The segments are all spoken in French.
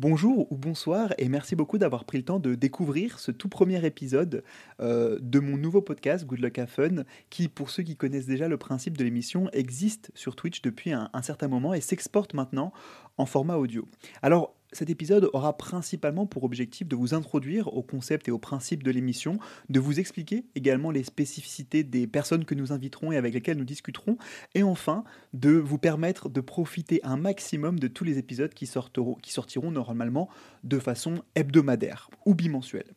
Bonjour ou bonsoir et merci beaucoup d'avoir pris le temps de découvrir ce tout premier épisode euh, de mon nouveau podcast Good Luck Have Fun qui, pour ceux qui connaissent déjà le principe de l'émission, existe sur Twitch depuis un, un certain moment et s'exporte maintenant en format audio. Alors cet épisode aura principalement pour objectif de vous introduire au concept et au principe de l'émission, de vous expliquer également les spécificités des personnes que nous inviterons et avec lesquelles nous discuterons, et enfin de vous permettre de profiter un maximum de tous les épisodes qui sortiront, normalement de façon hebdomadaire ou bimensuelle.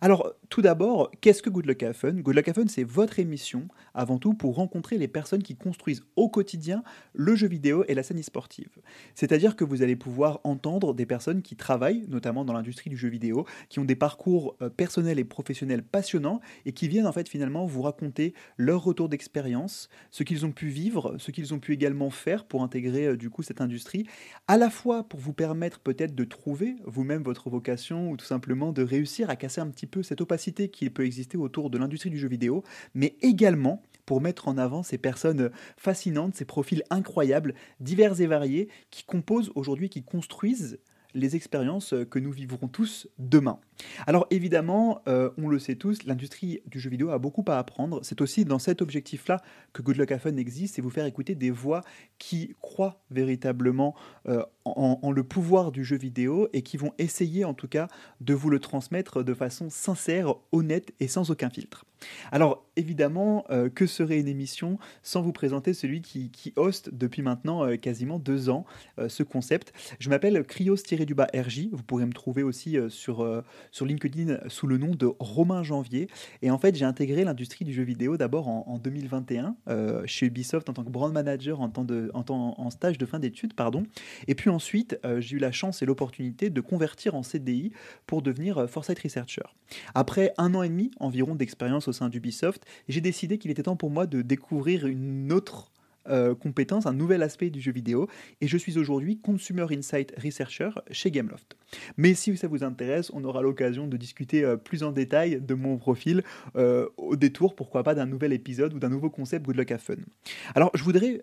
Alors, tout d'abord, qu'est-ce que Good Luck Have Fun? Good Luck c'est votre émission, avant tout, pour rencontrer les personnes qui construisent au quotidien le jeu vidéo et la scène sportive. C'est-à-dire que vous allez pouvoir entendre des personnes qui travaillent, notamment dans l'industrie du jeu vidéo, qui ont des parcours euh, personnels et professionnels passionnants et qui viennent en fait finalement vous raconter leur retour d'expérience, ce qu'ils ont pu vivre, ce qu'ils ont pu également faire pour intégrer euh, du coup cette industrie, à la fois pour vous permettre peut-être de trouver vous-même votre vocation ou tout simplement de réussir à casser un petit peu cette opacité qui peut exister autour de l'industrie du jeu vidéo, mais également pour mettre en avant ces personnes fascinantes, ces profils incroyables, divers et variés, qui composent aujourd'hui, qui construisent les expériences que nous vivrons tous demain. Alors évidemment, euh, on le sait tous, l'industrie du jeu vidéo a beaucoup à apprendre. C'est aussi dans cet objectif-là que Good Luck Fun existe, c'est vous faire écouter des voix qui croient véritablement euh, en, le pouvoir du jeu vidéo et qui vont essayer en tout cas de vous le transmettre de façon sincère, honnête et sans aucun filtre. Alors évidemment, euh, que serait une émission sans vous présenter celui qui, qui hoste depuis maintenant quasiment deux ans ce concept? Je m'appelle Krios-RJ, vous pourrez me trouver aussi sur LinkedIn sous le nom de Romain Janvier. Et en fait, j'ai intégré l'industrie du jeu vidéo d'abord en, 2021 euh, chez Ubisoft en tant que brand manager en, temps en, en stage de fin d'études. pardon. Et puis ensuite, euh, j'ai eu la chance et l'opportunité de convertir en CDI pour devenir euh, Foresight Researcher. Après un an et demi environ d'expérience au sein d'Ubisoft, j'ai décidé qu'il était temps pour moi de découvrir une autre euh, compétence, un nouvel aspect du jeu vidéo. Et je suis aujourd'hui Consumer Insight Researcher chez Gameloft. Mais si ça vous intéresse, on aura l'occasion de discuter euh, plus en détail de mon profil euh, au détour, pourquoi pas, d'un nouvel épisode ou d'un nouveau concept Good Luck Have Fun. Alors, je voudrais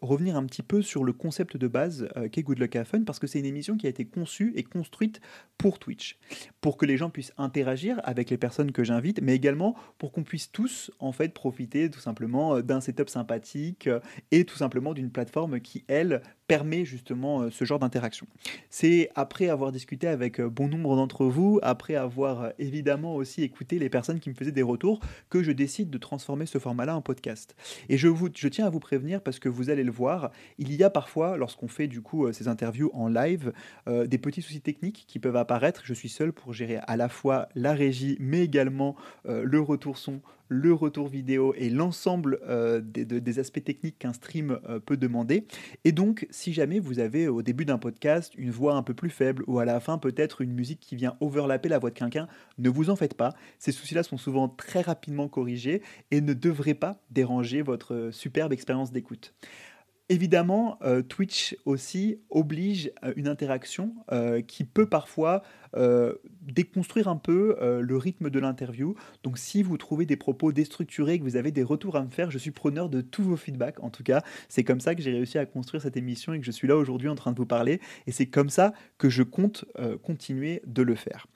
revenir un petit peu sur le concept de base qu'est Good Luck Have Fun parce que c'est une émission qui a été conçue et construite pour Twitch, pour que les gens puissent interagir avec les personnes que j'invite, mais également pour qu'on puisse tous en fait profiter tout simplement d'un setup sympathique et tout simplement d'une plateforme qui, elle, permet justement euh, ce genre d'interaction. C'est après avoir discuté avec euh, bon nombre d'entre vous, après avoir euh, évidemment aussi écouté les personnes qui me faisaient des retours, que je décide de transformer ce format-là en podcast. Et je, vous, je tiens à vous prévenir parce que vous allez le voir, il y a parfois, lorsqu'on fait du coup ces interviews en live, des petits soucis techniques qui peuvent apparaître. Je suis seul pour gérer à la fois la régie, mais également le retour son, le retour vidéo et l'ensemble des, des, aspects techniques qu'un stream peut demander. Et donc, si jamais vous avez au début d'un podcast une voix un peu plus faible ou à la fin peut-être une musique qui vient overlapper la voix de quelqu'un, ne vous en faites pas. Ces soucis-là sont souvent très rapidement corrigés et ne devraient pas déranger votre superbe expérience d'écoute. Évidemment, euh, Twitch aussi oblige euh, une interaction euh, qui peut parfois déconstruire un peu le rythme de l'interview. Donc si vous trouvez des propos déstructurés, que vous avez des retours à me faire, je suis preneur de tous vos feedbacks. En tout cas, c'est comme ça que j'ai réussi à construire cette émission et que je suis là aujourd'hui en train de vous parler. Et c'est comme ça que je compte continuer de le faire.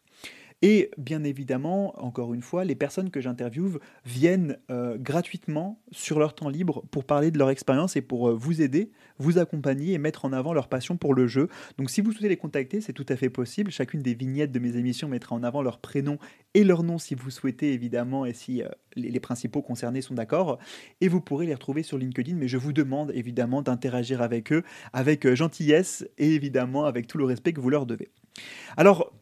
Et bien évidemment, encore une fois, les personnes que j'interviewe viennent euh, gratuitement sur leur temps libre pour parler de leur expérience et pour euh, vous aider, vous accompagner et mettre en avant leur passion pour le jeu. Donc si vous souhaitez les contacter, c'est tout à fait possible. Chacune des vignettes de mes émissions mettra en avant leur prénom et leur nom si vous souhaitez évidemment et si euh, les, les, principaux concernés sont d'accord. Et vous pourrez les retrouver sur LinkedIn, mais je vous demande évidemment d'interagir avec eux avec gentillesse et évidemment avec tout le respect que vous leur devez. Alors,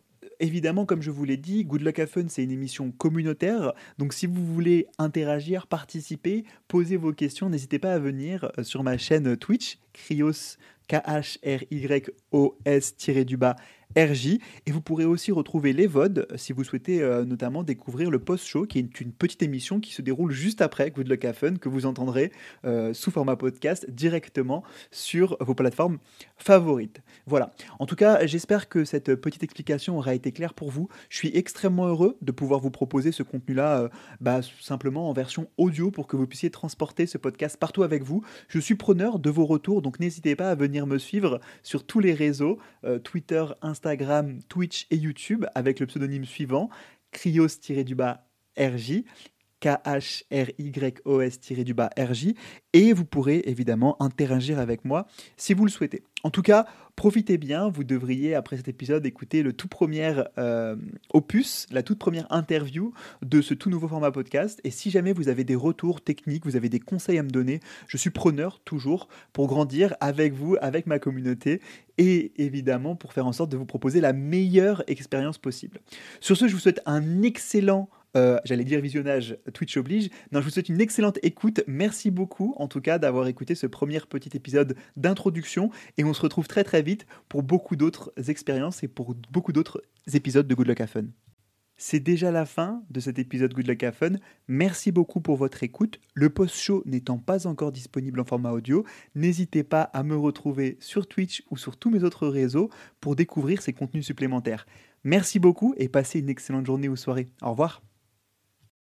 évidemment, comme je vous l'ai dit, Good Luck Have Fun, c'est une émission communautaire. Donc, si vous voulez interagir, participer, poser vos questions, n'hésitez pas à venir euh, sur ma chaîne Twitch, Krios, K-H-R-Y-O-S-du-bas RJ. Et vous pourrez aussi retrouver les VOD si vous souhaitez euh, notamment découvrir le post-show, qui est une petite émission qui se déroule juste après Good Luck Have Fun, que vous entendrez euh, sous format podcast directement sur vos plateformes favorites. Voilà. En tout cas, j'espère que cette petite explication aura été claire pour vous. Je suis extrêmement heureux de pouvoir vous proposer ce contenu-là euh, bah, simplement en version audio pour que vous puissiez transporter ce podcast partout avec vous. Je suis preneur de vos retours, donc n'hésitez pas à venir me suivre sur tous les réseaux, Twitter, Instagram, Instagram, Twitch et YouTube avec le pseudonyme suivant, Krios-du-bas RJ. K-H-R-Y-O-S-RJ et vous pourrez évidemment interagir avec moi si vous le souhaitez. En tout cas, profitez bien, vous devriez après cet épisode écouter le tout premier euh, opus, la toute première interview de ce tout nouveau format podcast et si jamais vous avez des retours techniques, vous avez des conseils à me donner, je suis preneur toujours pour grandir avec vous, avec ma communauté et évidemment pour faire en sorte de vous proposer la meilleure expérience possible. Sur ce, je vous souhaite un excellent euh, j'allais dire visionnage, Twitch oblige. Non, je vous souhaite une excellente écoute. Merci beaucoup, en tout cas, d'avoir écouté ce premier petit épisode d'introduction. Et on se retrouve très très vite pour beaucoup d'autres expériences et pour beaucoup d'autres épisodes de Good Luck à Fun. C'est déjà la fin de cet épisode Good Luck Fun. Merci beaucoup pour votre écoute. Le post-show n'étant pas encore disponible en format audio, n'hésitez pas à me retrouver sur Twitch ou sur tous mes autres réseaux pour découvrir ces contenus supplémentaires. Merci beaucoup et passez une excellente journée ou soirée. Au revoir.